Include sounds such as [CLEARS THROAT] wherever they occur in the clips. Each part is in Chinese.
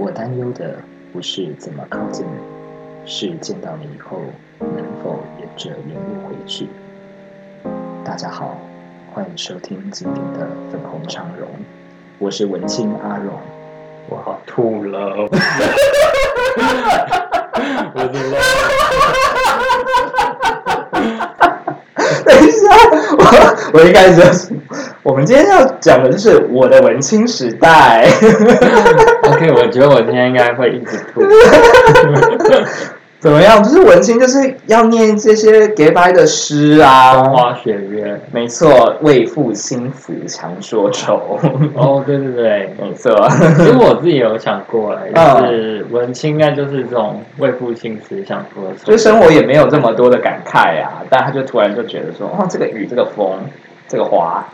我担忧的不是怎么靠近你，是见到你以后能否沿着原路回去。大家好，欢迎收听今天的粉红长荣，我是文青阿荣。我好吐了，[LAUGHS] 我的泪。我我一开始就是，我们今天要讲的就是我的文青时代。[LAUGHS] OK，我觉得我今天应该会一直吐。[LAUGHS] 怎么样？就是文青就是要念这些 gay 白的诗啊风。花雪月。没错，为赋新词强说愁。哦，对对对，没错，其实我自己有想过，就是文青应该就是这种为赋新词强说愁。就生活也没有这么多的感慨啊，但他就突然就觉得说，哦，这个雨，这个风，这个花，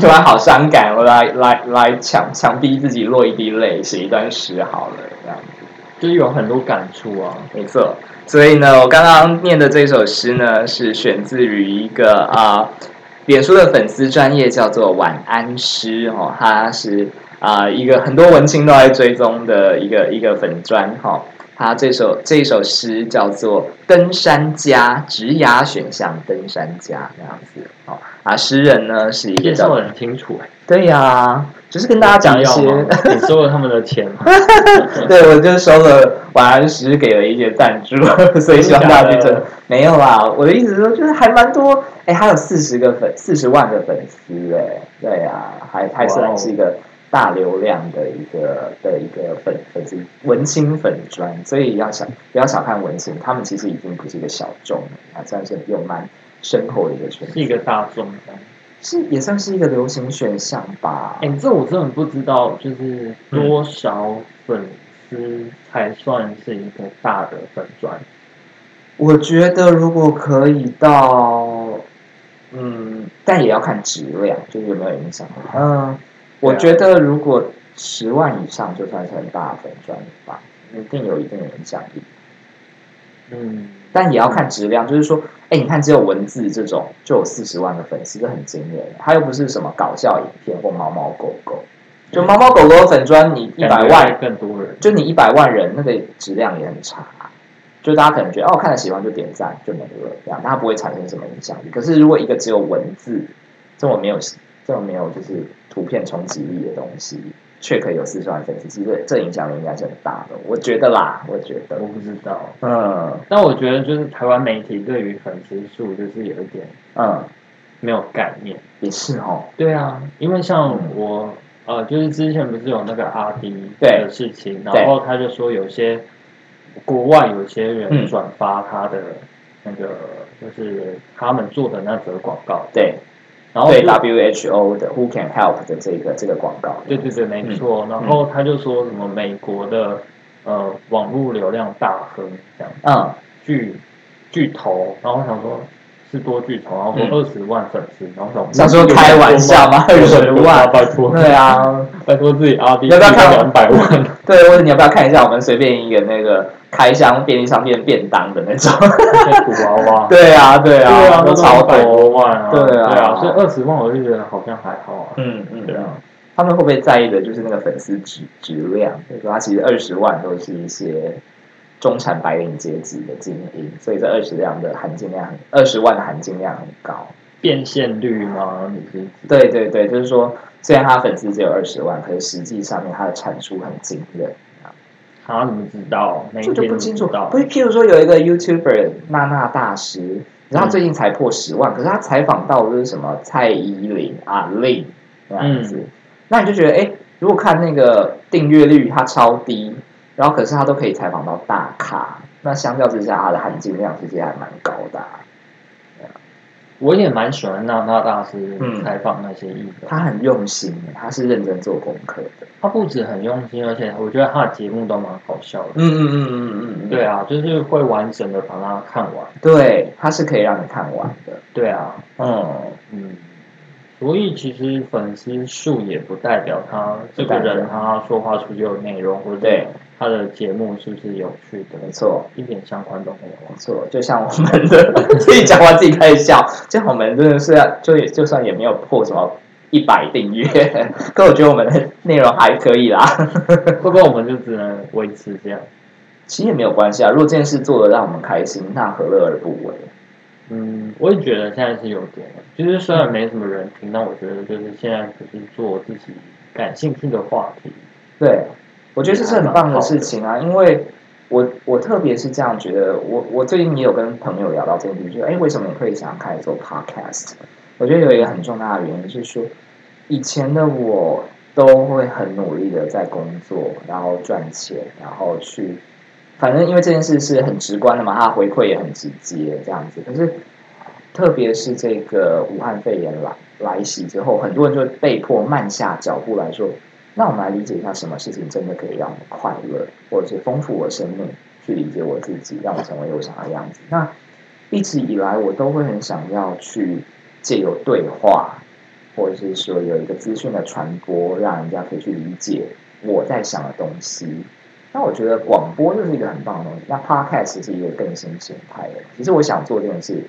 突然好伤感，我来来来强强逼自己落一滴泪，写一段诗好了，这样子。就是有很多感触啊。没错，所以呢，我刚刚念的这首诗呢，是选自于一个啊、脸书的粉丝专业叫做晚安诗哦，它是啊、一个很多文青都在追踪的一个一个粉专哈、哦。它这首这首诗叫做《登山家》，直涯选项登山家这样子哦。啊，诗人呢是一个叫介绍的很清楚，哎，对呀、就是跟大家讲一些你收了他们的钱吗？[LAUGHS] 对，我就收了晚安石，给了一些赞助，[LAUGHS] 所以希望大家去争没有啦。我的意思是说，就是还蛮多，哎，还有四十个粉，四十万个粉丝，哎，对啊，还还算是一个大流量的一个的一个粉粉丝文青粉专，所以要小不要小看文青，他们其实已经不是一个小众了，还算是有蛮深厚的一个圈子，是一个大众。是也算是一个流行选项吧。哎，这我真的不知道，就是多少粉丝才算是一个大的粉砖？我觉得如果可以到，嗯，但也要看质量，就是有没有影响。嗯，我觉得如果十万以上就算是很大的粉钻了吧，一定有一定的影响力。嗯，但也要看质量，就是说，哎，你看只有文字这种就有四十万的粉丝，这很惊人。它又不是什么搞笑影片或猫猫狗狗，就猫猫狗狗的粉砖，你一百万更多人。就你一百万人，那个质量也很差。就大家可能觉得哦，看了喜欢就点赞就没了，这样它不会产生什么影响力。可是如果一个只有文字这么没有这么没有就是图片冲击力的东西，却可以有四十万粉丝，其实这影响力应该是很大的。我觉得啦，我觉得我，不知道，嗯但我觉得就是台湾媒体对于粉丝数就是有一点嗯，没有概念。也是哦，对啊，因为像我呃，就是之前不是有那个阿迪对的事情，然后他就说有些国外有些嗯人转发他的那个，就是他们做的那则广告，对对然后就 WHO 的 Who Can Help 的这个这个广告，对对对，没错。嗯。然后他就说什么美国的呃网络流量大亨这样嗯，巨巨头，然后我想说是多巨头，然后说嗯。二十万粉丝，然后想想说开玩笑吗？[LAUGHS] 二十万拜托，对啊，[LAUGHS] 拜托自己阿弟要不要看两百万？对，或者你要不要看一下我们随便一个那个开箱便利商店便当的那种？在土娃娃，[LAUGHS] 对啊，对啊，对啊，都超百多。多万啊，对啊对啊，所以二十万我就觉得好像还好啊，嗯嗯，对啊，他们会不会在意的就是那个粉丝质质量？就是说，他其实二十万都是一些中产白领阶级的精英，所以这二十量的含金量很，二十万的含金量很高。变现率吗？你是指对对对，就是说，虽然他粉丝只有二十万，可是实际上面他的产出很惊人。他怎么知道？这就不清楚。不是，譬如说有一个 YouTuber 娜娜大师，然后最近才破十万，可是他采访到的是什么蔡依林、阿令这样子，那你就觉得，哎，如果看那个订阅率它超低，然后可是他都可以采访到大咖，那相较之下，他的含金量其实还蛮高的啊、我也蛮喜欢娜娜大师嗯采访那些艺人，他很用心，他是认真做功课的。他不止很用心，而且我觉得他的节目都蛮好笑的。嗯嗯嗯嗯嗯嗯，对啊，就是会完整的把它看完。对，他是可以让你看完的。对啊，嗯，嗯，所以其实粉丝数也不代表他这个人他说话出去有内容，或者对他的节目是不是有趣的，没错。一点相关都没有没。错，就像我们的 [LAUGHS] 自己讲完自己开始笑，就像我们真的是要就也就算也没有破什么一百订阅，[LAUGHS] 可我觉得我们的内容还可以啦。[LAUGHS] 会不过我们就只能维持这样？其实也没有关系啊，如果这件事做的让我们开心，那何乐而不为？嗯，我也觉得现在是有点的，就是虽然没什么人听，但我觉得就是现在只是做自己感兴趣的话题。对，我觉得这是很棒的事情啊，因为我我特别是这样觉得，我我最近也有跟朋友聊到这件事，就哎，为什么你会想开始做 podcast？我觉得有一个很重大的原因是说，以前的我都会很努力的在工作，然后赚钱，然后去。反正因为这件事是很直观的嘛，它回馈也很直接，这样子。可是，特别是这个武汉肺炎来来袭之后，很多人就被迫慢下脚步来说：“那我们来理解一下，什么事情真的可以让我快乐，或者是丰富我生命，去理解我自己，让我成为我想要的样子。”那一直以来，我都会很想要去借由对话，或者是说有一个资讯的传播，让人家可以去理解我在想的东西。那我觉得广播就是一个很棒的东西。那 podcast 是一个更新形态的。其实我想做这件事，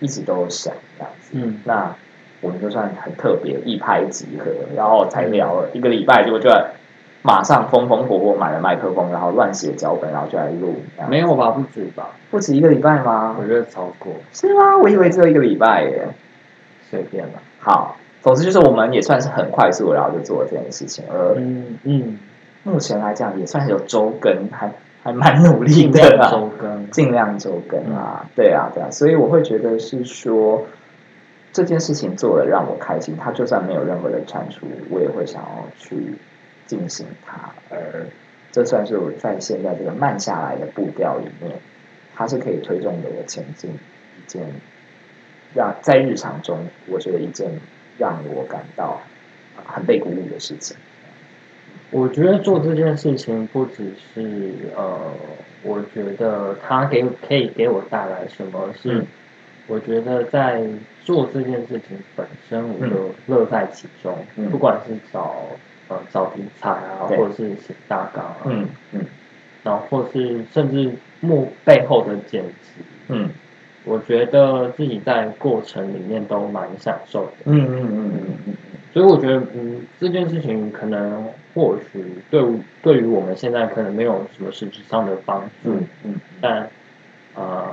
一直都想这样子。嗯，那我们就算很特别，一拍即合，然后才聊了一个礼拜，结果就马上风风火火买了麦克风，然后乱写脚本，然后就来录。没有吧？不止吧？不止一个礼拜吗？我觉得超过。是吗？我以为只有一个礼拜耶。随便吧。好，总之就是我们也算是很快速，然后就做了这件事情。而嗯嗯。目前来讲也算是有周更，还还蛮努力的啦。周更，尽量周更啊，对啊，对啊，所以我会觉得是说这件事情做了让我开心，它就算没有任何的产出，我也会想要去进行它。而这算是我在现在这个慢下来的步调里面，它是可以推动的我前进一件让在日常中，我觉得一件让我感到很被鼓舞的事情。我觉得做这件事情不只是呃，我觉得它给可以给我带来什么是，我觉得在做这件事情本身，我就乐在其中。不管是找呃找题材啊，或者是写大纲啊，嗯嗯，然后或是甚至幕背后的剪辑，嗯，我觉得自己在过程里面都蛮享受的。嗯嗯嗯嗯嗯。所以我觉得，嗯，这件事情可能或许对对于我们现在可能没有什么实质上的帮助，嗯，但呃，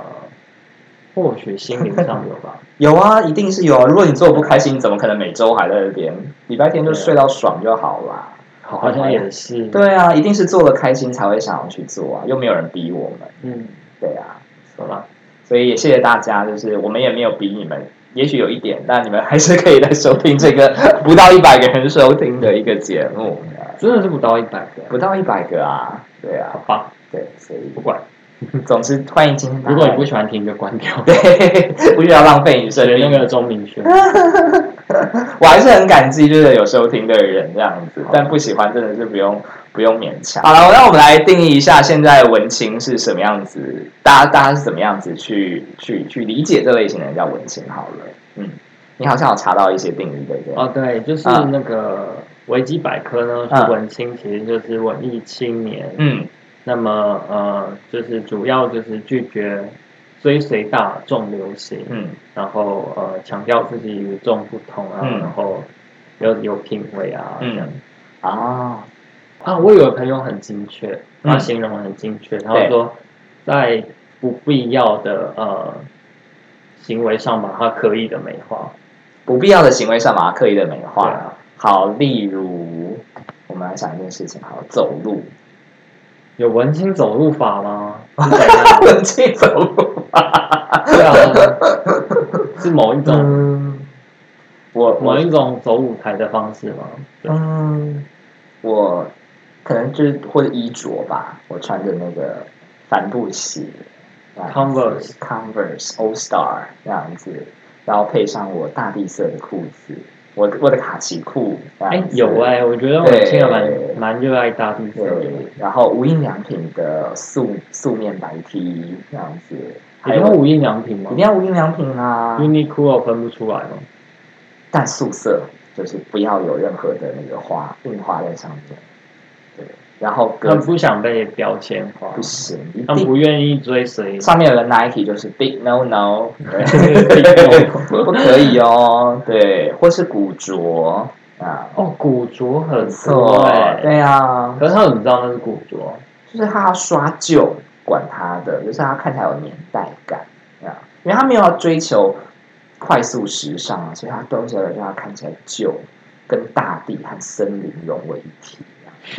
或许心灵上有吧。[LAUGHS] 有啊，一定是有啊。如果你做不开心，怎么可能每周还在那边？礼拜天就睡到爽就好啦。好像也是。对啊，一定是做的开心才会想要去做啊，又没有人逼我们。嗯，对啊，好吧。所以也谢谢大家，就是我们也没有逼你们。也许有一点，但你们还是可以来收听这个 [LAUGHS] 不到一百个人收听的一个节目，真的是不到一百个，不到一百个啊，对啊，好吧，对，所以不管，[LAUGHS] 总之欢迎今天。如果你不喜欢听，就关掉，对，[LAUGHS] 不需要浪费你生命。那个钟明轩，[LAUGHS] 我还是很感激，就是有收听的人这样子，但不喜欢真的是不用。不用勉强。好了，那我们来定义一下，现在文青是什么样子？大家大家是怎么样子去去去理解这类型的人叫文青？好了，嗯，你好像有查到一些定义，对不对？哦，对，就是那个维基百科呢，是文青其实就是文艺青年。嗯，那么呃，就是主要就是拒绝追随大众流行，嗯，然后呃，强调自己与众不同啊，然后有有品味啊，这样啊。啊，我有个朋友很精确，他形容很精确，他说在不必要的呃行为上把它刻意的美化，不必要的行为上把它刻意的美化。好，例如我们来想一件事情，好，走路有文青走路法吗？[LAUGHS] 文青走路法，对啊，是某一种，我某一种走舞台的方式吗？嗯，我。可能就是或者衣着吧，我穿着那个帆布鞋，Converse。Converse All Star 这样子，然后配上我大地色的裤子，我我的卡其裤，哎有哎，我觉得我听了蛮蛮热爱大地色的，然后无印良品的素素面白 T 这样子，一定要无印良品吗？一定要无印良品啊，Uniqlo 分不出来吗？但素色就是不要有任何的那个花印花在上面。然后他们不想被标签化，不行，他们不愿意追随。上面有个 Nike 就是 Big No No，不可以哦，对，或是古着啊，哦，古着很没多对啊，可是他怎么知道那是古着？就是他要刷旧，管他的，就是他看起来有年代感啊，因为他没有要追求快速时尚啊，所以他都是要让他看起来旧，跟大地和森林融为一体。[LAUGHS]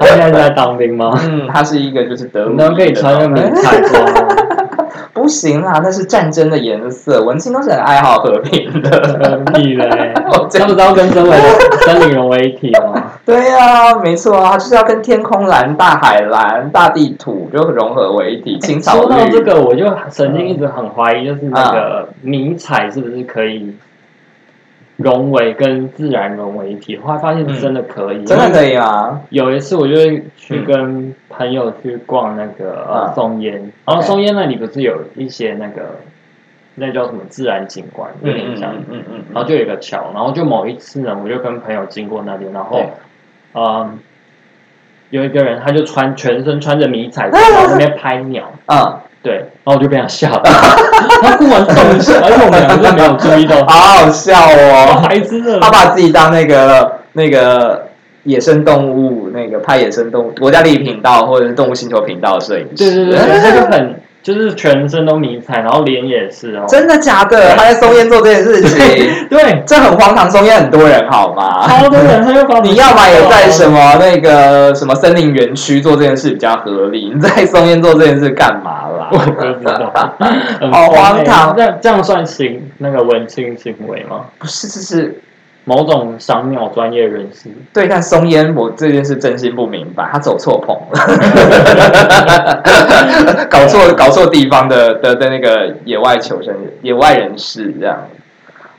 他现在是在当兵吗？嗯，他是一个就是德鲁伊你们可以穿那个迷彩装吗？[LAUGHS] 不行啦，那是战争的颜色。文青都是很爱好和平的。[LAUGHS] 他不知道跟森林森林融为一体吗？对呀、没错啊，就是要跟天空蓝、大海蓝、大地土就融合为一体。青草说到，这个，我就曾经一直很怀疑，就是那个迷彩是不是可以融为跟自然融为一体？后来发现真的可以，真的可以吗？有一次，我就去跟朋友去逛那个、呃嗯。松烟，然后松烟那里不是有一些那个那叫什么自然景观，有点像，嗯嗯嗯，然后就有一个桥，然后就某一次呢，我就跟朋友经过那边，然后嗯，有一个人他就穿全身穿着迷彩装，然后那边拍鸟，嗯，对，然后我就被他吓到，他忽然动一下，而且我们两个都没有注意到，好好笑哦。孩子的他把自己当那个那个野生动物，那个拍野生动物国家地理频道或者是动物星球频道的摄影师。对对对对，他就很就是全身都迷彩，然后脸也是哦，真的假的？他在松烟做这件事情，[LAUGHS] 对，这很荒唐。松烟很多人好吗？超多人他就把你要么也在什么那个什么森林园区做这件事比较合理，你在松烟做这件事干嘛啦？[LAUGHS] 我不知道，[LAUGHS] 好荒唐这样这样算行那个文青行为吗？不是，这是某种赏鸟专业人士，对，但松烟我这件事真心不明白，他走错棚了，[LAUGHS] 搞错搞错地方的的的那个野外求生野外人士这样。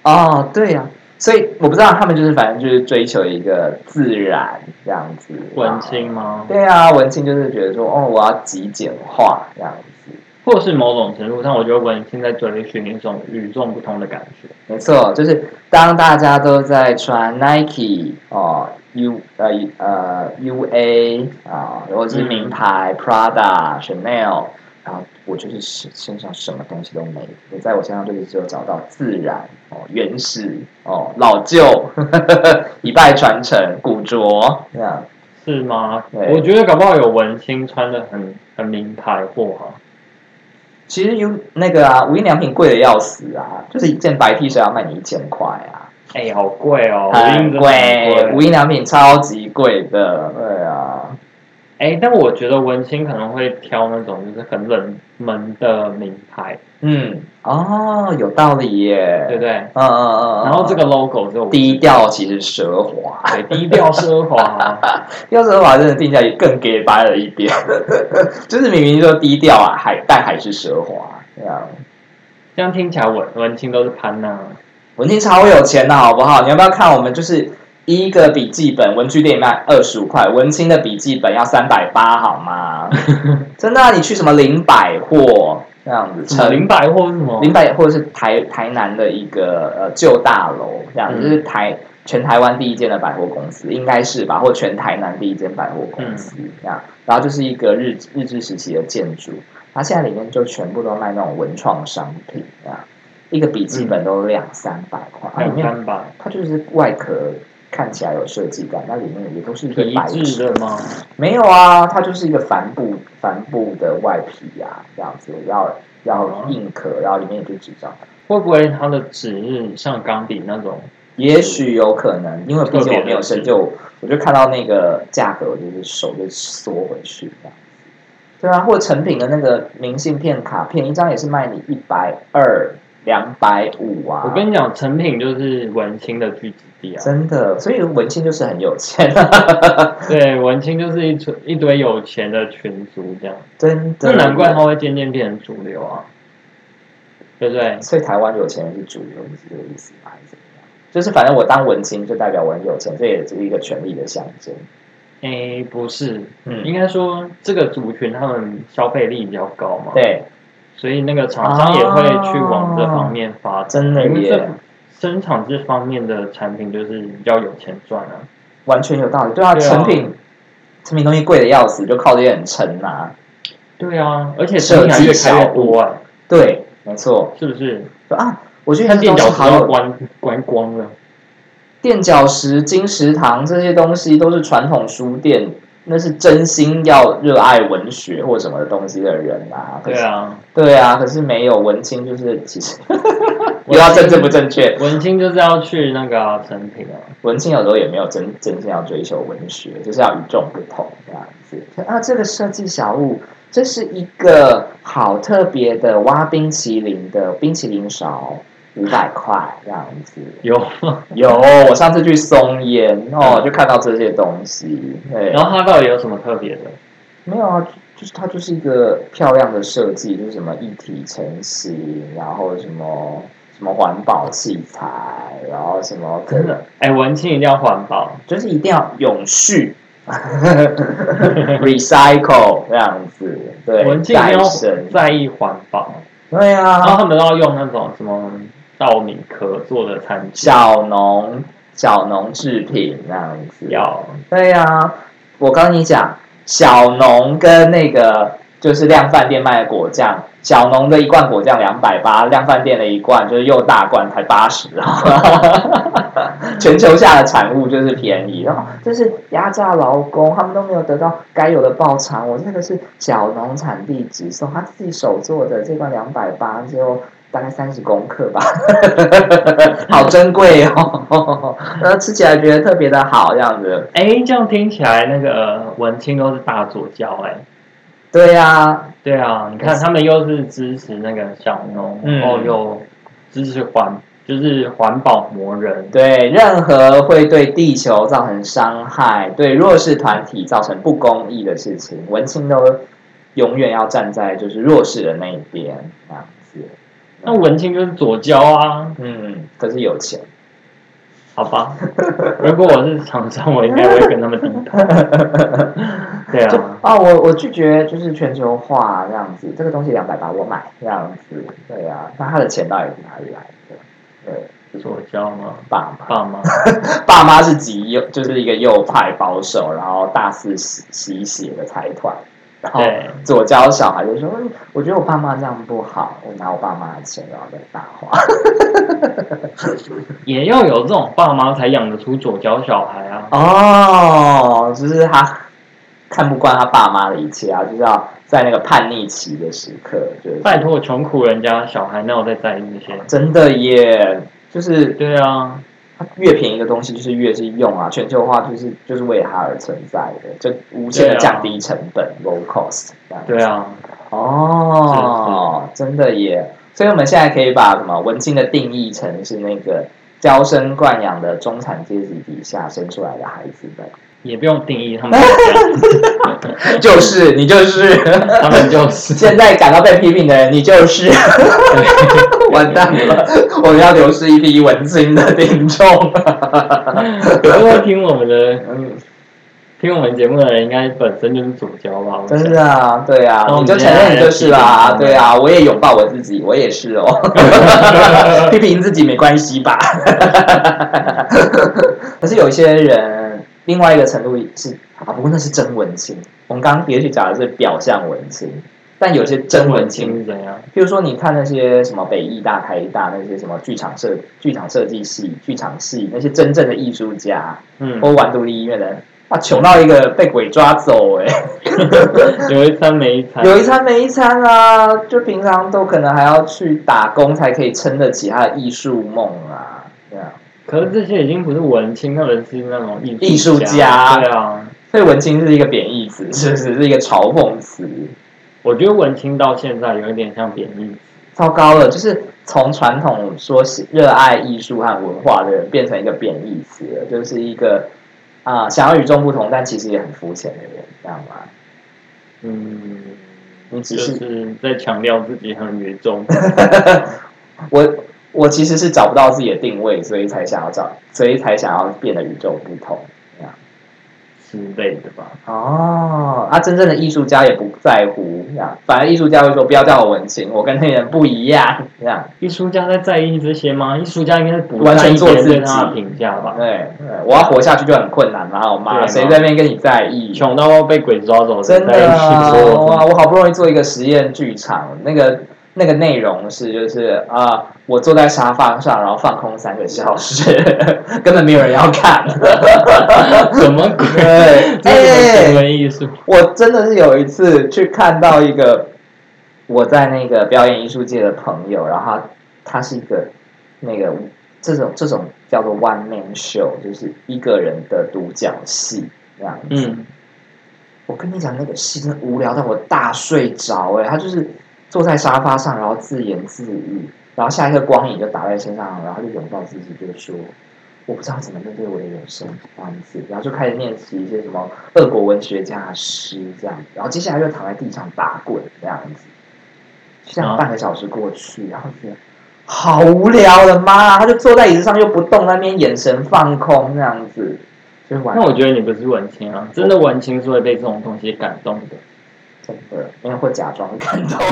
哦，对呀、所以我不知道他们就是反正就是追求一个自然这样子。文青吗？对啊，文青就是觉得说，哦，我要极简化这样子。或是某种程度上，我觉得文青在追寻一种与众不同的感觉。没错，就是当大家都在穿 Nike 哦，U 呃呃 UA 啊，或者是名牌、Prada、Chanel，然后我就是身身上什么东西都没，我在我身上就是只有找到自然哦、原始哦、老旧、[LAUGHS] 一脉传承、古着这样。是吗？对我觉得搞不好有文青穿的很很名牌货哈、其实有那个啊，无印良品贵的要死啊，就是一件白 T 恤要卖你一千块啊。哎、好贵哦，很贵，无印良品超级贵的，对啊，哎、但我觉得文青可能会挑那种就是很冷门的名牌，嗯，哦，有道理耶，对不对？嗯嗯嗯，然后这个 logo 就低调其实奢华，对低调奢华，[LAUGHS] 低调奢华真的听起来更 gay 白了一点，[LAUGHS] 就是明明说低调啊，还但还是奢华，这样。这样听起来文文青都是潘娜。文青超有钱的好不好？你要不要看我们就是一个笔记本，文具店卖二十五块，文青的笔记本要三百八，好吗？[LAUGHS] 真的啊、你去什么林百货这样子，什么零百货是什么？林百货是台台南的一个呃旧大楼，这样、嗯就是台全台湾第一间的百货公司，应该是吧？或全台南第一间百货公司、这样，然后就是一个日日治时期的建筑，它现在里面就全部都卖那种文创商品，这样一个笔记本都两三百块，两三百，它就是外壳看起来有设计感，那里面也都是一些白质的吗？没有啊，它就是一个帆布帆布的外皮啊，这样子要要硬壳，然后里面也就纸张。会不会它的纸是像钢笔那种？也许有可能，因为毕竟我没有深究，我就看到那个价格，我就是手就缩回去这样。对啊，或成品的那个明信片卡片，一张也是卖你一百二、两百五啊。我跟你讲，成品就是文青的聚集地啊。真的，所以文青就是很有钱，[LAUGHS] 对，文青就是一群一堆有钱的群族这样，真的。那难怪他会渐渐变成主流啊，对不对？所以台湾有钱人是主流，你是这个意思吗？还是怎么样？就是反正我当文青就代表我很有钱，这也是一个权力的象征。诶，不是，嗯，应该说这个族群他们消费力比较高嘛，，对，所以那个厂商也会去往这方面发展，真的生产这方面的产品就是比较有钱赚啊。完全有道理。对啊，对啊成品成品东西贵的要死，就靠这些很撑呐。对啊，而且生意还越开越多哎，对，没错。是不是？说啊，我觉得看垫脚石要关关光了。垫脚石、金石堂这些东西都是传统书店，那是真心要热爱文学或什么的东西的人啊。可是，对啊，对啊，可是没有文青，就是其实 [LAUGHS] 不要政治不正确，文青就是要去那个啊成品啊，文青有时候也没有真真心要追求文学，就是要与众不同这样子。啊，这个设计小物，这是一个好特别的挖冰淇淋的冰淇淋勺，五百块这样子。有，有，我上次去松烟哦，就看到这些东西。对，然后它到底有什么特别的？没有啊，就是它就是一个漂亮的设计，就是什么一体成型，然后什么什么环保器材，然后什么真的，哎，文青一定要环保，就是一定要永续，[LAUGHS] recycle 这样子，对，文青一定要，在意环保，对啊。然后啊，他们都要用那种什么稻米壳做的餐具，小农小农制品那样子，要对呀、我跟你讲，小农跟那个就是量贩店卖的果酱，小农的一罐果酱两百八，量贩店的一罐就是又大罐才八十啊。[LAUGHS] 全球下的产物就是便宜，然后就是压榨劳工，他们都没有得到该有的报偿。我这个是小农产地直送，他自己手做的，这罐两百八，就大概三十公克吧，[LAUGHS] 好珍贵哦。然后，吃起来觉得特别的好，这样子。哎，这样听起来那个呃文青都是大左教哎。对呀、对啊，你看他们又是支持那个小农，嗯然后又支持环，就是环保魔人。对，任何会对地球造成伤害、对弱势团体造成不公义的事情，文青都永远要站在就是弱势的那一边，这样子。那文青就是左交啊，嗯，可是有钱。好吧？如果我是厂商，我应该会跟他们低头。对 [LAUGHS] 就啊，啊，我我拒绝就是全球化这样子，这个东西两百八我买这样子，对啊、那他的钱到底是哪里来的？对，左交吗？爸妈，爸妈？爸妈是极右，就是一个右派保守，然后大肆洗洗血的财团，然后对，左教小孩就说：“嗯我觉得我爸妈这样不好，我拿我爸妈的钱然后再大花。[LAUGHS] 也要有这种爸妈才养得出左交小孩啊”。哦，就是他看不惯他爸妈的一切啊，就是要在那个叛逆期的时刻，就是拜托，穷苦人家小孩哪有在在意这些？真的耶，就是对啊，它越便宜的东西就是越是用啊，全球化就是就是为它而存在的，就无限的降低成本、low cost。对啊，哦，真的耶！所以我们现在可以把什么文青的定义成是那个娇生惯养的中产阶级底下生出来的孩子们，也不用定义他们 [LAUGHS] 就是你就是，他们就是。[LAUGHS] 现在感到被批评的人，你就是，[LAUGHS] 完蛋了，[LAUGHS] 我们要流失一批文青的听众。[LAUGHS] 如果听我们的嗯，听我们节目的人，应该本身就是左交吧？真的啊，对啊，那我们你就承认你就是啦，对啊，我也拥抱我自己，我也是哦，[LAUGHS] 批评自己没关系吧？可是有一些人，另外一个程度是啊，不过那是真文青。我们刚刚也许讲的是表象文青，但有些真文青，是怎样？比如说你看那些什么北艺大、台大那些什么剧场设、剧场设计系、剧场系那些真正的艺术家，嗯，或玩独立音乐的人，哇，穷到一个被鬼抓走哎、[LAUGHS] 有一餐没一餐，有一餐没一餐啊，就平常都可能还要去打工才可以撑得起他的艺术梦啊，对啊。可是这些已经不是文青，他们是那种艺艺术家。家对啊，所以文青是一个贬义词，是不是？是一个嘲讽词。我觉得文青到现在有一点像贬义词。糟糕了，就是从传统说喜热爱艺术和文化的人，变成一个贬义词了，就是一个啊、想要与众不同，但其实也很肤浅的人，这样吗？嗯，你只就是是在强调自己很与众。[LAUGHS] 我我其实是找不到自己的定位，所以才想要找，所以才想要变得与众不同。之类的吧。哦，啊，真正的艺术家也不在乎这样，反而艺术家会说不要叫我文青，我跟那些人不一样这样。艺术家在在意这些吗？艺术家应该是不完全做自己评价吧？对对，我要活下去就很困难了，好吗？对啊谁在那边跟你在意？[LAUGHS] 穷到被鬼抓走，真的啊哇！我好不容易做一个实验剧场，那个那个内容是就是啊、我坐在沙发上，然后放空三个小时，[LAUGHS] 根本没有人要看。什么鬼？对，这是什么哎行为艺术？我真的是有一次去看到一个我在那个表演艺术界的朋友，然后他他是一个那个这种这种叫做 one man show，就是一个人的独角戏这样子。嗯，我跟你讲，那个戏真的无聊到我大睡着哎、他就是坐在沙发上，然后自言自语，然后下一个光影就打在身上，然后就拥抱自己，就说我不知道怎么面对我的人生这样子，然后就开始练习一些什么俄国文学家的诗这样，然后接下来就躺在地上打滚这样子，就这样啊半个小时过去，然后觉得。好无聊的妈！他就坐在椅子上又不动，那边眼神放空这样子，就是完那我觉得你不是文青啊，真的文青是会被这种东西感动的。真的，因为会假装感动。[LAUGHS]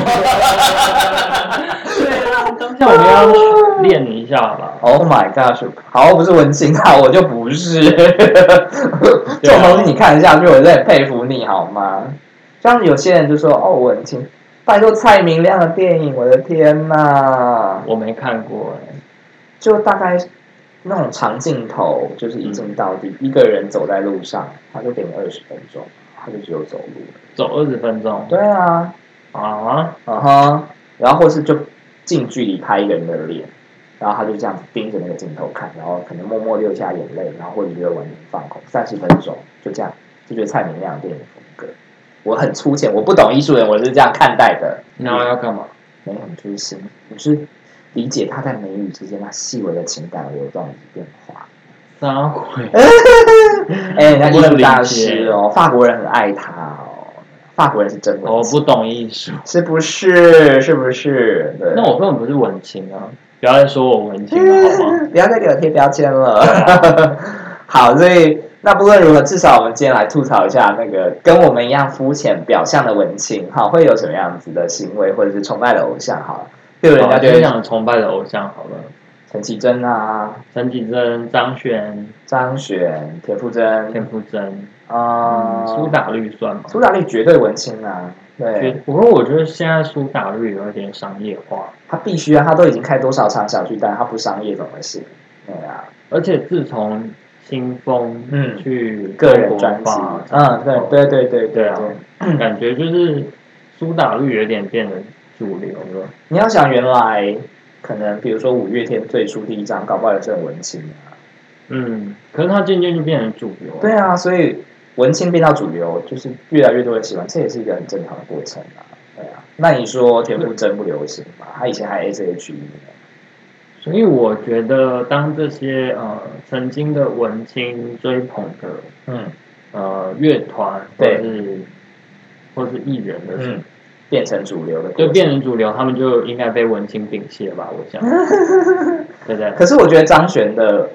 像我们要练一下吧。Oh my gosh！好，不是文青啊，我就不是。这种东西你看得下去，我真的很佩服你好吗？像有些人就说哦文青，拜托蔡明亮的电影，我的天呐！我没看过哎、就大概那种长镜头，就是一镜到底，一个人走在路上，他就给你二十分钟，他就只有走路。走二十分钟对啊，啊，嗯哼，然后或是就近距离拍一个人的脸，然后他就这样子盯着那个镜头看，然后可能默默流下眼泪，然后或者觉得完全放空，三十分钟就这样，这就是蔡明亮的电影风格。我很粗浅，我不懂艺术人，我是这样看待的。那要干嘛？没有，你就是心，你就是理解他在美语之间那细微的情感流动与变化。撒鬼！[LAUGHS] 哎，人家艺术大师哦，法国人很爱他哦，法国人是真文，我不懂艺术，是不是？是不是？对。那我根本不是文青啊！不要再说我文青了 [LAUGHS] 好吗？不要再给我贴标签了。[LAUGHS] 好，所以那不论如何，至少我们今天来吐槽一下那个跟我们一样肤浅表象的文青，好，会有什么样子的行为，或者是崇拜的偶像，好了，就有人家就会就讲崇拜的偶像好了，陈绮贞啊、陈绮贞、张悬、张悬、田馥甄田馥甄、啊、嗯苏打绿算吗？苏打绿绝对文青啊，觉对，不过我觉得现在苏打绿有一点商业化，他必须啊，他都已经开多少场小巨蛋，他不商业怎么行？对啊，而且自从新风嗯去个人专辑发，嗯，对对对对对啊。感 [CLEARS THROAT] 觉就是苏打绿有点变得主流了。你要想原来可能比如说五月天最初第一张搞不好也是很文青啊，嗯，可是他渐渐就变成主流。对啊，所以文青变到主流，就是越来越多人喜欢，这也是一个很正常的过程啊。对啊，那你说田馥甄不流行吗？他以前还 S H E 呢。所以我觉得，当这些呃曾经的文青追捧的嗯呃乐团或者是或是艺人的时候，嗯，变成主流的过就，变成主流，他们就应该被文青摒弃了吧？我想，[LAUGHS] 对不对？可是我觉得张悬的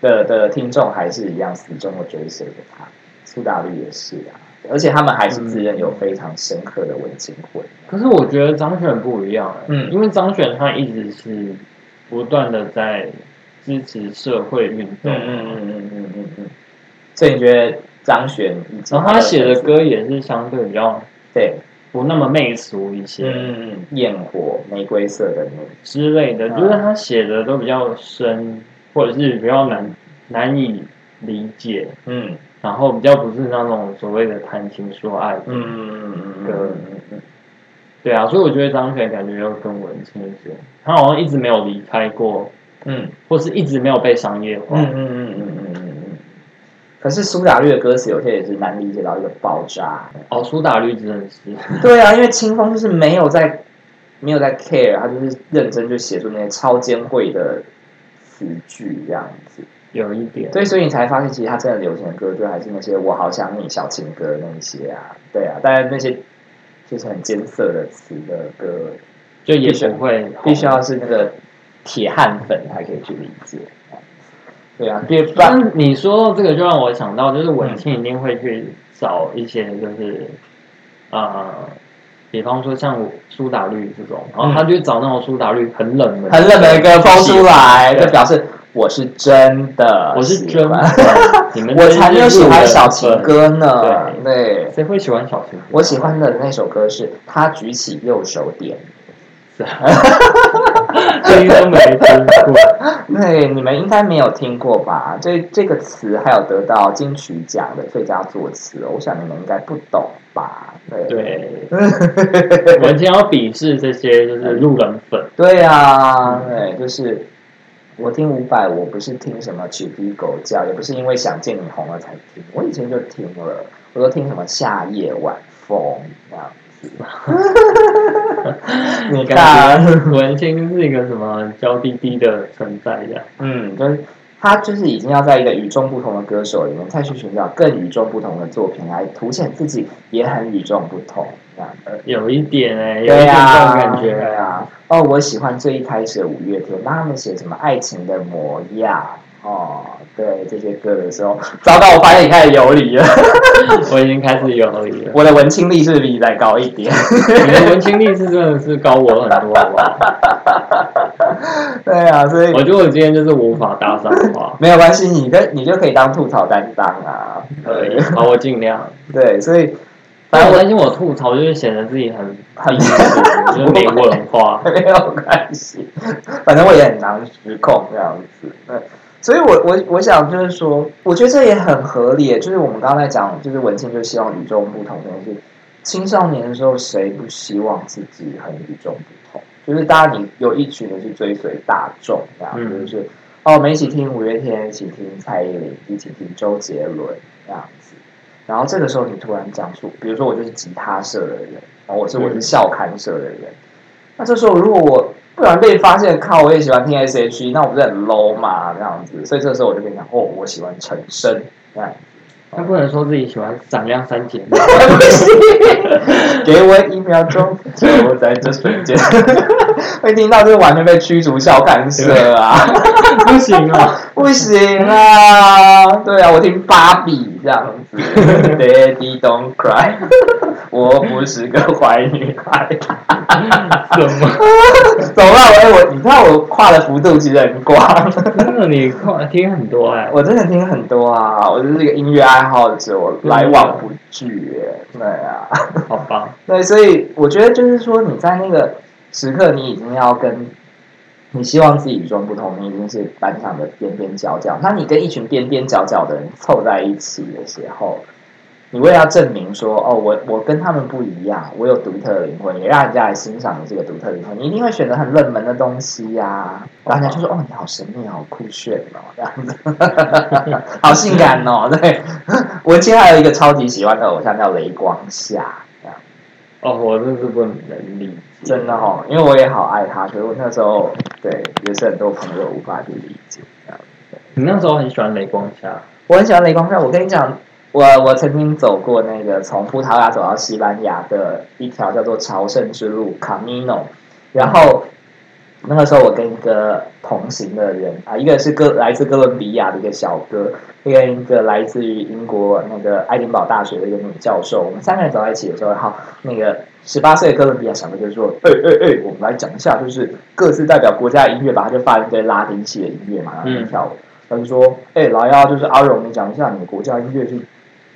的的听众还是一样死忠的追随着他，苏打绿也是啊，而且他们还是自认有非常深刻的文青魂。可是我觉得张悬不一样、欸，嗯因为张悬他一直是不断的在支持社会运动，嗯嗯嗯嗯嗯嗯嗯。所以你觉得张悬然后他写的歌也是相对比较对，不那么媚俗一些。嗯嗯嗯，焰火玫瑰色的你，之类的，嗯就是他写的都比较深，或者是比较难难以理解，嗯然后比较不是那种所谓的谈情说爱的。嗯嗯嗯嗯嗯嗯对啊，所以我觉得张悬感觉又更文青一些，他好像一直没有离开过，嗯或是一直没有被商业化。嗯嗯嗯嗯嗯。可是苏打绿的歌词有些也是难理解到一个爆炸。哦，苏打绿真的是，对啊，因为清风就是没有在没有在 care，他就是认真就写出那些超尖锐的词句这样子。有一点，对，所以你才发现，其实他真的流行的歌，就还是那些我好想你小情歌那些啊，对啊，但是那些就是很艰涩的词的歌，就也不会必须要是那个铁汉粉才可以去理解。对啊，别但是你说这个就让我想到，就是文青一定会去找一些就是呃，比方说像苏打绿这种，然后他就找那种苏打绿很冷门、很冷门的歌放出来，就表示我是真的，我是真的，你们我才没有喜欢小情歌呢。对对，谁会喜欢小情歌？我喜欢的那首歌是他举起右手点。[LAUGHS] 听都没听过。对，你们应该没有听过吧？这这个词还有得到金曲奖的最佳作词，我想你们应该不懂吧？对对，[LAUGHS] 我们今天要鄙视这些就是路人粉。对啊，对，就是我听五百，我不是听什么曲低狗叫，也不是因为想见你红了才听，我以前就听了，我都听什么夏夜晚风这样 [LAUGHS] 子。你看，文青是一个什么娇滴滴的存在呀。嗯，就是他就是已经要在一个与众不同的歌手里面，再去寻找更与众不同的作品，来凸显自己也很与众不同这样的。有一点哎、有一点这、种感觉。对啊。哦，我喜欢最一开始的五月天，当他们写什么爱情的模样哦，对这些歌的时候，糟糕，我发现你开始游离了。[LAUGHS] 我已经开始有理了。我的文青力是比你再高一点。你的文青力是真的是高我很多，好不好？对啊，所以我觉得我今天就是无法搭上话。[LAUGHS] 没有关系，你跟你就可以当吐槽担当啊。好，我尽量。对，所以但我担心我吐槽就是显得自己很很，就是没文化。[LAUGHS] 没有关系，反正我也很难失控这样子。对，所以我我我想就是说，我觉得这也很合理，就是我们刚才讲，就是文青就希望与众不同，但是青少年的时候，谁不希望自己很与众不同？就是大家你有一群人去追随大众这样，嗯就是哦，我们一起听五月天，一起听蔡依林，一起听周杰伦这样子。然后这个时候你突然讲出，比如说我就是吉他社的人，然后，我是我是校刊社的人，那这时候如果我不然被发现，靠，我也喜欢听 S.H.E，那我不是很 low 嘛？这样子，所以这时候我就跟你讲，哦，我喜欢陈升，这样。他不能说自己喜欢闪亮三姐。[LAUGHS] 妹，给我一秒钟，就在这瞬间，[LAUGHS] 会听到就是完全被驱逐校刊社啊，[LAUGHS] 不行啊！不行啊，对啊，我听芭比这样子，[LAUGHS] Daddy don't cry，我不是个坏女孩，什么？怎么办？我我你知道我跨的幅度其实很广，真的你看听很多哎、我真的听很多啊，我就是一个音乐爱好者，我来往不拒耶，对啊。好棒？对，所以我觉得就是说，你在那个时刻，你已经要跟你希望自己与众不同，你已经是班上的边边角角。那你跟一群边边角角的人凑在一起的时候，你为了要证明说，哦，我我跟他们不一样，我有独特的灵魂，也让人家来欣赏你这个独特的灵魂，你一定会选择很冷门的东西呀、然后人家就说，哦，你好神秘，好酷炫哦，这样子，[LAUGHS] 好性感哦。对，我其实还有一个超级喜欢的偶像叫雷光夏。哦，我真是不能理解，真的哦，因为我也好爱他，可是我那时候对也是很多朋友无法去理解这样。你那时候很喜欢雷光夏，我很喜欢雷光夏，我跟你讲，我我曾经走过那个从葡萄牙走到西班牙的一条叫做朝圣之路 （Camino），然后那个时候我跟一个同行的人啊，一个是哥来自哥伦比亚的一个小哥，一个一个来自于英国那个爱丁堡大学的一个女教授，我们三个人走在一起的时候，好，那个十八岁的哥伦比亚小哥就说：“哎哎哎，我们来讲一下，就是各自代表国家的音乐吧。”他就发一堆拉丁系的音乐嘛，然后就跳舞。他就说：“哎、来啊，就是阿荣，你讲一下你的国家音乐是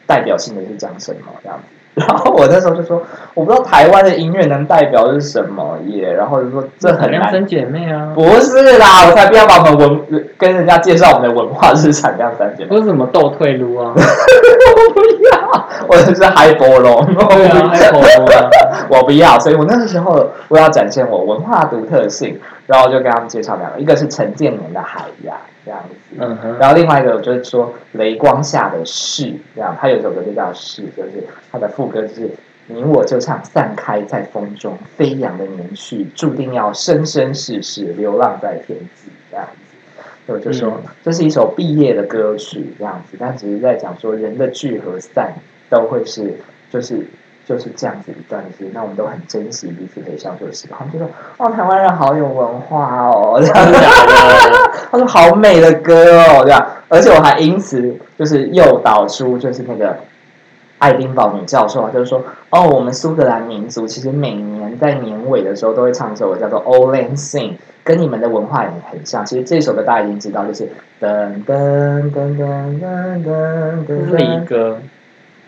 代表性的是讲什么这样子。” [LAUGHS] 然后我那时候就说：“我不知道台湾的音乐能代表是什么耶。”然后就说：“这很难。三姐妹啊，”不是啦，我才不要把我们文跟人家介绍我们的文化是产量三姐妹。不是什么斗退路 [LAUGHS] 啊，我不要，我是嗨波龙，我对啊，不还有啊，我不要，所以我那个时候我要展现我文化独特性，然后就跟他们介绍两个，一个是陈建年的《海呀》这样子，嗯哼，然后另外一个我就是说雷光下的事，这样，他有一首歌就叫誓，就是他的副歌就是你我就像散开在风中飞扬的年去，注定要生生世世流浪在天际这样子。我就说、嗯。这是一首毕业的歌曲这样子，但只是在讲说人的聚和散都会是就是就是这样子一段日子，那我们都很珍惜彼此可以相处的时光。他们就说哦，台湾人好有文化哦，[LAUGHS] 这样子。他说好美的歌哦，这样，而且我还因此就是诱导出就是那个爱丁堡女教授啊，就是说哦，我们苏格兰民族其实每年在年尾的时候都会唱一首歌叫做《Old Lang Syne》，跟你们的文化也很像。其实这首歌大家已经知道，就是噔噔噔噔噔噔噔，是离歌。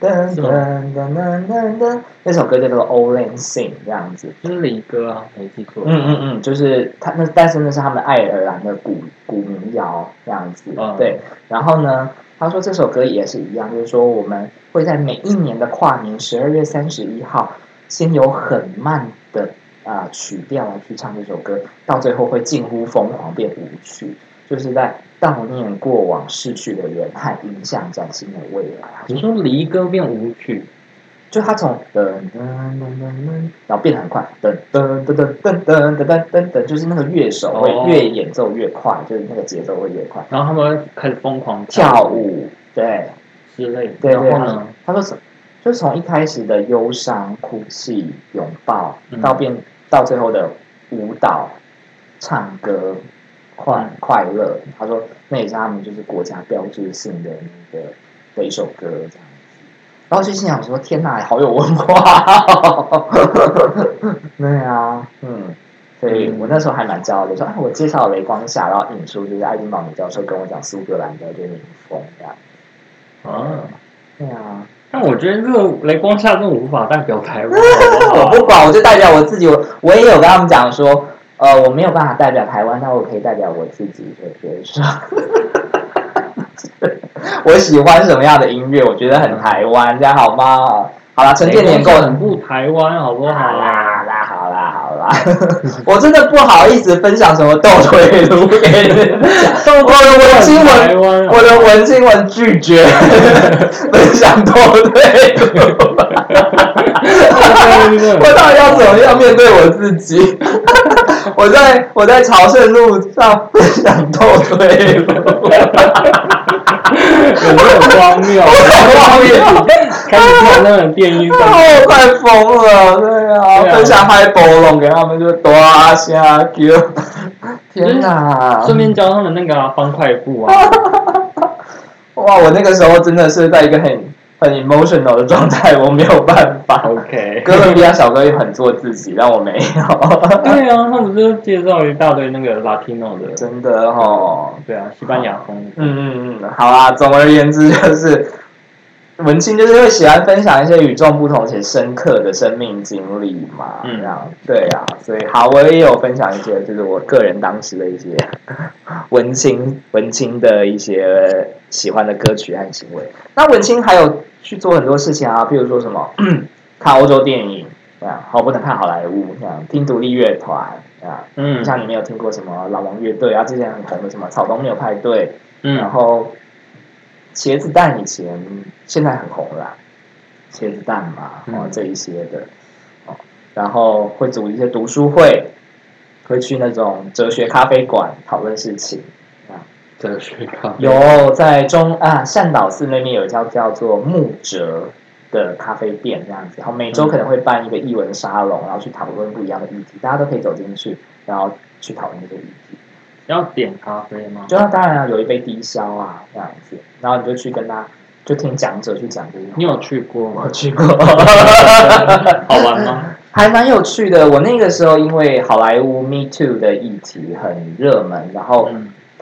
噔噔噔噔噔噔，那首歌叫做《Old Lang Syne》这样子，就是离歌啊，没记错。嗯嗯嗯，就是他那，但是那是他们爱尔兰的古古民谣这样子。对，然后呢，他说这首歌也是一样，就是说我们会在每一年的跨年十二月三十一号，先有很慢的啊曲调来去唱这首歌，到最后会近乎疯狂变舞曲。就是在悼念过往逝去的人和影响崭新的未来。比如说离歌变舞曲，就他从噔噔噔噔噔，然后变得很快，噔噔噔噔噔噔噔噔噔，就是那个乐手会越演奏越快，就是那个节奏会越快，然后他们会开始疯狂跳舞，对，之类的。对对，他说什，就从一开始的忧伤、哭泣、拥抱，到变到最后的舞蹈、唱歌。快快乐，他说那也是他们就是国家标志性的那个的一首歌这样子，然后就心想说天哪，好有文化，[LAUGHS] 对啊，嗯，所以我那时候还蛮骄傲的，说哎，我介绍雷光下，然后引出就是爱丁堡女教授跟我讲苏格兰的这民风这样，啊，对啊，但我觉得这个雷光下这无法代表台湾，我不管，[LAUGHS] 我就代表我自己，我我也有跟他们讲说。呃，我没有办法代表台湾，但我可以代表我自己，就觉得说，我喜欢什么样的音乐，我觉得很台湾，这样好吗？好了，陈建年够很不台湾，好不好？好啦，好啦，好啦，好啦，我真的不好意思分享什么斗腿路给你我的文青文，我的文青文拒绝 [LAUGHS] 分享斗腿 [LAUGHS] 路。[LAUGHS] 我到底要怎么样面对我自己？[LAUGHS] 我在我在朝圣路上分享斗退路，[LAUGHS] [LAUGHS] 有没有荒谬？荒谬！开始看那种电音，哦，快疯了！对啊，分享嗨波龙给他们就大下叫，天哪！顺便教他们那个方块步啊！哇，我那个时候真的是在一个很。很 emotional 的状态，[LAUGHS] 我没有办法。OK，[LAUGHS] 哥伦比亚小哥也很做自己，但我没有。[LAUGHS] 对啊，他们就介绍一大堆那个 Latino 的，真的哦。对啊，西班牙风。嗯嗯嗯，好啊。总而言之，就是文青就是会喜欢分享一些与众不同且深刻的生命经历嘛。嗯，这样对啊。所以好，我也有分享一些，就是我个人当时的一些文青文青的一些喜欢的歌曲和行为。那文青还有。去做很多事情啊，譬如说什么 [CLEARS THROAT] 看欧洲电影啊，好不能看好莱坞啊，听独立乐团啊，嗯，像你没有听过什么老王乐队啊，之前很红的什么草东没有派对，嗯，然后茄子蛋以前现在很红了，茄子蛋嘛，哦这一些的，哦，然后会组一些读书会，会去那种哲学咖啡馆讨论事情。哲学咖有在中啊善导寺那边有一家叫做木哲的咖啡店这样子，然后每周可能会办一个译文沙龙，然后去讨论不一样的议题，大家都可以走进去，然后去讨论这个议题。要点咖啡吗？就当然有一杯低消啊这样子，然后你就去跟他就听讲者去讲这个。你有去过吗？去过，好玩吗？还蛮有趣的。我那个时候因为好莱坞 Me Too 的议题很热门，然后。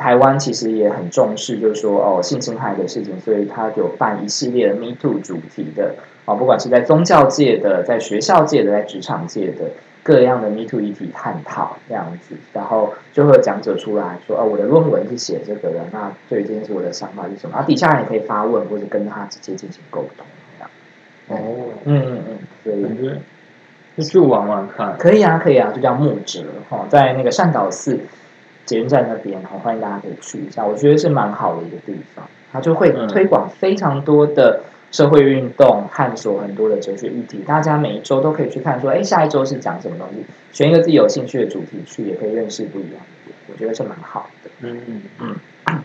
台湾其实也很重视，就是说哦性侵害的事情，所以他有办一系列的 Me Too 主题的啊，不管是在宗教界的、在学校界的、在职场界的各样的 Me Too 议题探讨这样子，然后就会有讲者出来说哦，我的论文是写这个的，那对于这件事我的想法是什么？然后底下人也可以发问或者跟他直接进行沟通这样。哦，嗯嗯嗯，所以就去玩玩看，可以啊，可以啊，就叫木哲哈，在那个善导寺。捷运站那边，好欢迎大家可以去一下，我觉得是蛮好的一个地方。它就会推广非常多的社会运动，探索很多的哲学议题。大家每一周都可以去看，说哎，下一周是讲什么东西，选一个自己有兴趣的主题去，也可以认识不一样的。我觉得是蛮好的。嗯嗯嗯。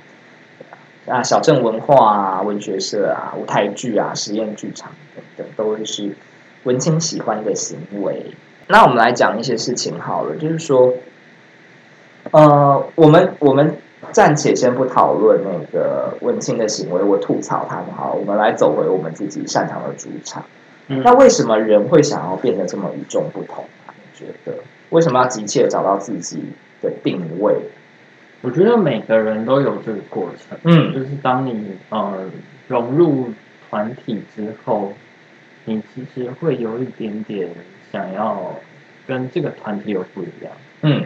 啊，小镇文化啊，文学社啊，舞台剧啊，实验剧场等等，都是文青喜欢的行为。那我们来讲一些事情好了，就是说。呃，我们我们暂且先不讨论那个文青的行为，我吐槽他们好，我们来走回我们自己擅长的主场。嗯那为什么人会想要变得这么与众不同啊？你觉得为什么要急切找到自己的定位？我觉得每个人都有这个过程，嗯就是当你呃融入团体之后，你其实会有一点点想要跟这个团体有不一样。嗯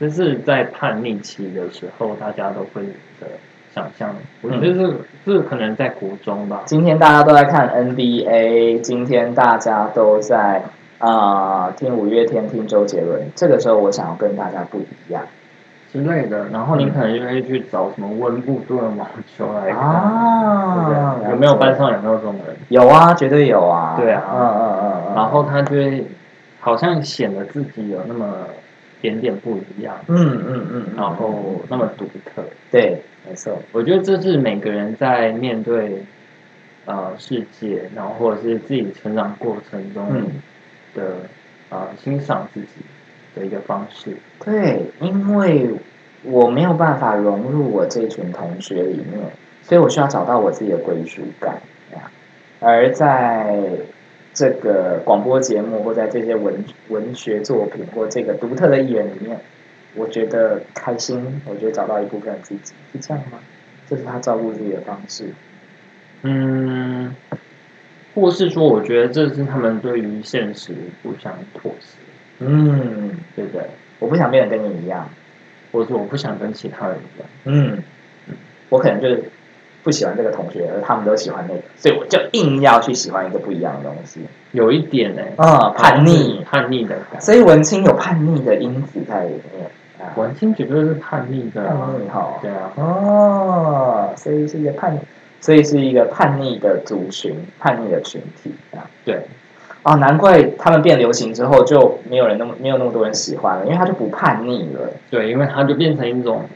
就是在叛逆期的时候，大家都会的想象。我觉嗯得这这可能在国中吧，今天大家都在看 NBA，今天大家都在啊、呃听五月天、听周杰伦。这个时候，我想要跟大家不一样之类的，然后你可能就会去找什么温布顿网球来看，对不啊对？有没有班？上有没有这种人？有啊，绝对有啊。对啊嗯嗯嗯嗯。然后他就会好像显得自己有那么点点不一样，嗯嗯嗯嗯，然后那么独特。对，没错。我觉得这是每个人在面对呃世界，然后或者是自己成长过程中嗯的、呃欣赏自己的一个方式。对，因为我没有办法融入我这群同学里面，所以我需要找到我自己的归属感。而在这个广播节目或在这些文文学作品或这个独特的艺人里面，我觉得开心，我觉得找到一部分自己，是这样吗？这是他照顾自己的方式。嗯，或是说，我觉得这是他们对于现实不想妥协，嗯，对不对？我不想变得跟你一样。或者说，我不想跟其他人一样。嗯，我可能就是不喜欢这个同学，而他们都喜欢那个，所以我就硬要去喜欢一个不一样的东西。有一点呢、啊、叛逆，叛逆的感觉。所以文青有叛逆的因子在里面。啊，文青绝对是叛逆的、啊，叛逆哈对啊，哦，所以是一个叛，所以是一个叛逆的族群，叛逆的群体啊。对，哦，难怪他们变流行之后就没有人那么没有那么多人喜欢了，因为他就不叛逆了，对，因为他就变成一种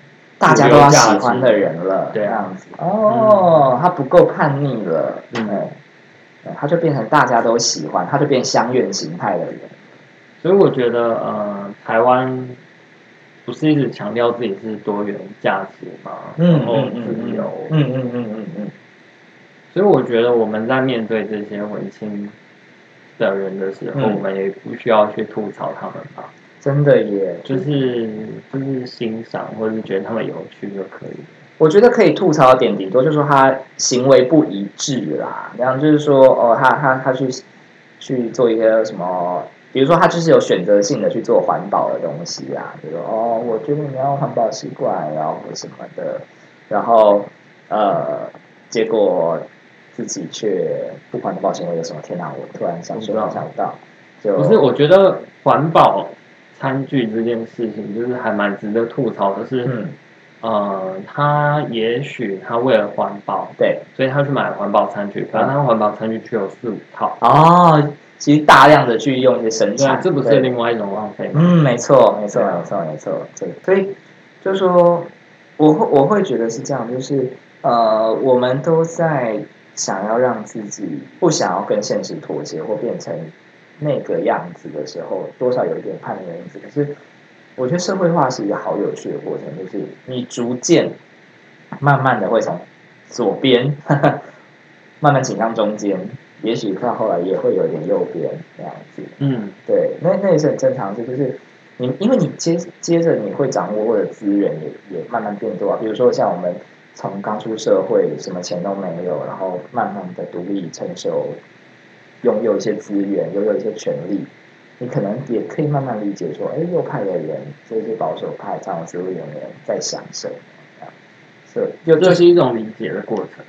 大家都要喜欢的人了，这样子。哦，他不够叛逆了，嗯。他就变成大家都喜欢，他就变相怨形态的人。所以我觉得，呃，台湾不是一直强调自己是多元价值嘛，然后自由，嗯嗯嗯嗯嗯，所以我觉得我们在面对这些文青的人的时候，嗯。我们也不需要去吐槽他们吧，真的耶，就是就是欣赏或者是觉得他们有趣就可以。我觉得可以吐槽的点顶多就是说他行为不一致啦，然后就是说哦，他他他去去做一些什么，比如说他就是有选择性的去做环保的东西啊，比如说哦，我觉得你要环保习惯，然后什么的，然后呃，结果自己却不环保行为有什么？天哪，我突然想说想不到，就不是，我觉得环保餐具这件事情，就是还蛮值得吐槽的是，嗯，呃，他也许他为了环保，对，所以他去买了环保餐具，可是他环保餐具只有四五套，哦，其实大量的去用一些生产，，这不是对。另外一种浪费吗？嗯，没错，没错，没错，没错，对，所以就是说，我会我会觉得是这样，就是呃，我们都在想要让自己不想要跟现实妥协或变成那个样子的时候，多少有一点叛逆的因子。可是我觉得社会化是一个好有趣的过程，就是你逐渐慢慢的会从左边 [LAUGHS] 慢慢倾向中间，也许到后来也会有点右边那样子。嗯，对，那那也是很正常的，就是你因为你接接着你会掌握的资源也也慢慢变多啊，比如说像我们从刚出社会，什么钱都没有，然后慢慢的独立成熟，拥有一些资源，拥有一些权利，你可能也可以慢慢理解说，哎，右派的人，这些保守派这样的思维的人在想什么，是就这是一种理解的过程。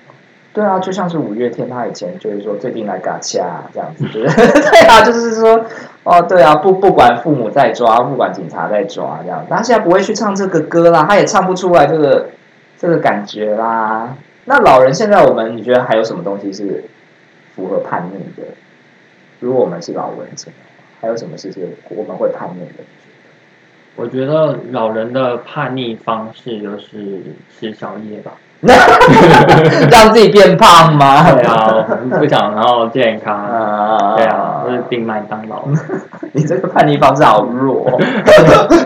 对啊，就像是五月天，他以前就是说最近来嘎掐这样子，就是 [LAUGHS] 对啊，就是说哦，对啊，不不管父母在抓，不管警察在抓这样，他现在不会去唱这个歌啦，他也唱不出来这个这个感觉啦。那老人现在我们，你觉得还有什么东西是符合叛逆的？如果我们是老文青，还有什么事情我们会叛逆的？我觉得老人的叛逆方式就是吃宵夜吧。[LAUGHS] 让自己变胖吗？[LAUGHS] 对啊，不想然后健康。啊，对啊，就是订麦当劳。[LAUGHS] 你这个叛逆方式好弱，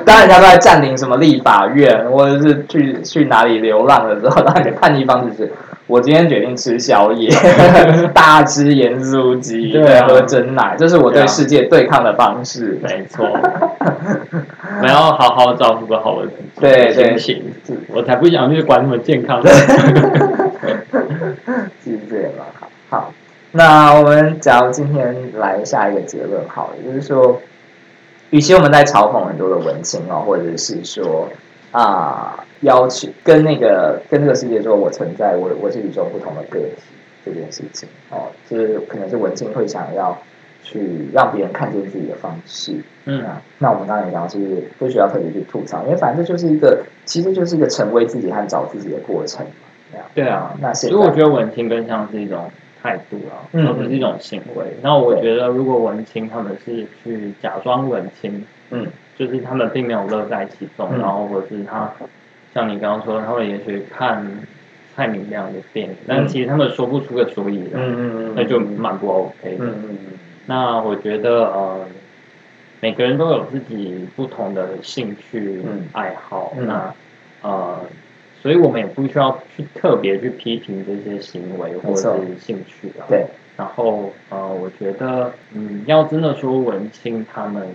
当人家都在占领什么立法院，或者是去去哪里流浪的时候，那你的叛逆方式是，我今天决定吃宵夜，[LAUGHS] 大吃盐酥鸡，对啊喝真奶，这是我对世界对抗的方式。没错，我们要好好照顾好我自己对对的心情，我才不想去管什么健康。其实 [LAUGHS] 这也蛮好。好，那我们假如今天来下一个结论好了，就是说，与其我们在嘲讽很多的文青哦，或者是说啊、要求跟那个跟这个世界说我存在，我我是与众不同的个体这件事情哦，就是可能是文青会想要去让别人看见自己的方式。嗯，那那我们刚才也讲，其实不需要特别去吐槽，因为反正就是一个，其实就是一个成为自己和找自己的过程对啊，那所以我觉得文青更像是一种态度啊，嗯。而不是一种行为。那我觉得，如果文青他们是去假装文青，嗯就是他们并没有乐在其中，嗯。然后或者是他像你刚刚说，他们也许看蔡明亮的电影，但其实他们说不出个所以然，嗯嗯嗯，那就蛮不 OK 的。那我觉得呃，每个人都有自己不同的兴趣、嗯。爱好，嗯。那呃，所以我们也不需要去特别去批评这些行为或者是兴趣啊。对，然后呃，我觉得嗯，要真的说文青他们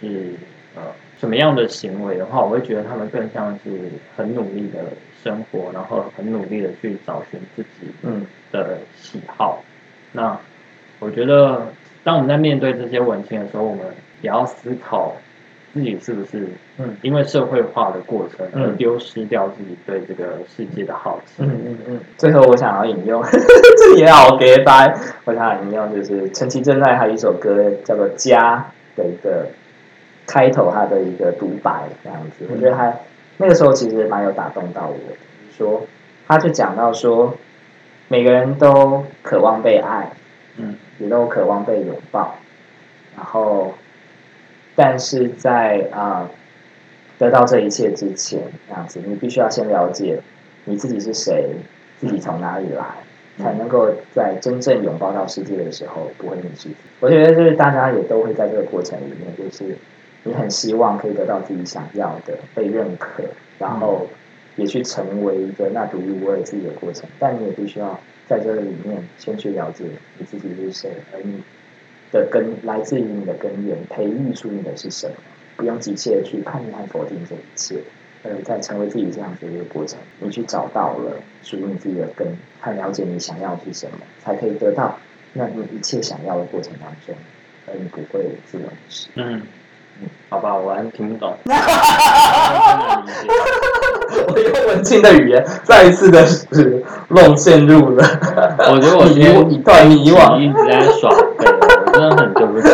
是呃什么样的行为的话，我会觉得他们更像是很努力的生活，然后很努力的去找寻自己嗯的喜好。那我觉得，当我们在面对这些文青的时候，我们也要思考自己是不是嗯因为社会化的过程而嗯丢失掉自己对这个世界的好奇。嗯嗯嗯。最后我想要引用，[LAUGHS] 这也好给白，我想要引用就是陈绮贞在还有一首歌叫做《家》的一个开头，他的一个独白这样子，我觉得他那个时候其实蛮有打动到我的，说他就讲到说每个人都渴望被爱，嗯。也都渴望被拥抱，然后，但是在啊、得到这一切之前，这样子，你必须要先了解你自己是谁，自己从哪里来，才能够在真正拥抱到世界的时候不会迷失。我觉得就是大家也都会在这个过程里面，就是你很希望可以得到自己想要的，被认可，然后也去成为一个那独一无二自己的过程，但你也必须要在这个里面先去了解你自己是谁，而你的根来自于你的根源，培育出你的是什么，不用急切的去叛逆和否定这一切，而在成为自己这样子的一个过程，你去找到了属于你自己的根，和了解你想要的是什么，才可以得到那你一切想要的过程当中，而你不会自我迷失。嗯，好吧，我还是听不懂。我用文青的语言再一次的是弄陷入了，我觉得我今天一段迷惘。一直在耍废，我真的很对不起你。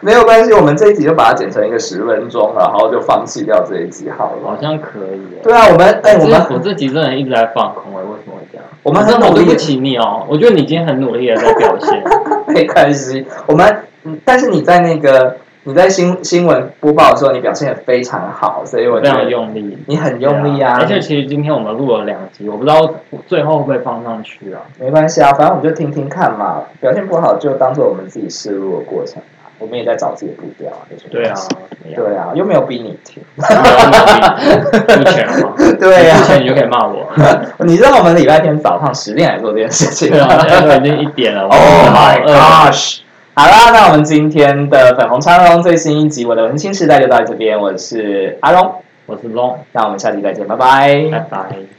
没有关系，我们这一集就把它剪成一个十分钟，然后就放弃掉这一集好了。好像可以。对啊，我们哎、我们我这集真的一直在放空哎，为什么会这样？我们很努力对不起你哦，我觉得你今天很努力的在表现。[LAUGHS] 没关系，我们嗯但是你在那个你在新新闻播报的时候，你表现的非常好，所以我非常用力，你很用力啊。而且其实今天我们录了两集，我不知道最后会不会放上去啊。没关系啊，反正我们就听听看嘛，表现不好就当做我们自己试录的过程啊，我们也在找自己的步调对啊？对啊，又没有逼你听。[LAUGHS] 付钱了吗？对呀、付钱你就可以骂我。[LAUGHS] 你知道我们礼拜天早上十点来做这件事情对吗啊，现在都已经一点了。[LAUGHS] Oh my 呃 gosh！好啦，那我们今天的粉红长龙最新一集《我的文青时代》就到这边，我是阿龙，我是 Long，那我们下期再见，拜拜。拜拜。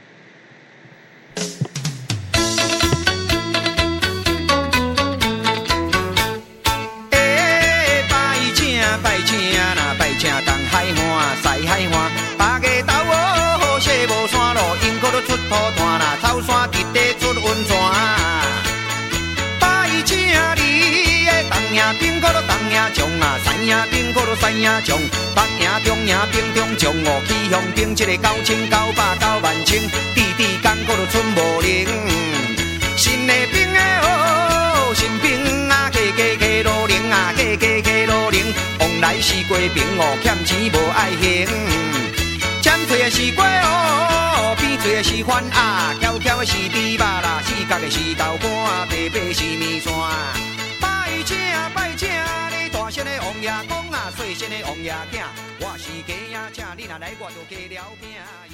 啊，西营顶果都西营将，北营、中营、屏中将哦，起向顶一个九千九百九万千，地地干果都春无灵。新的兵的哦，新兵啊，加加加路零啊，加加加路零，往来是过兵哦，欠钱无爱还。尖嘴的是鸡哦，扁嘴的是番鸭，翘翘的是猪肉啦，四角的是豆干，白白是面线。拜请拜请。王爷公啊，细心的王爷囝，我是鸡仔请你若来，我就加了饼。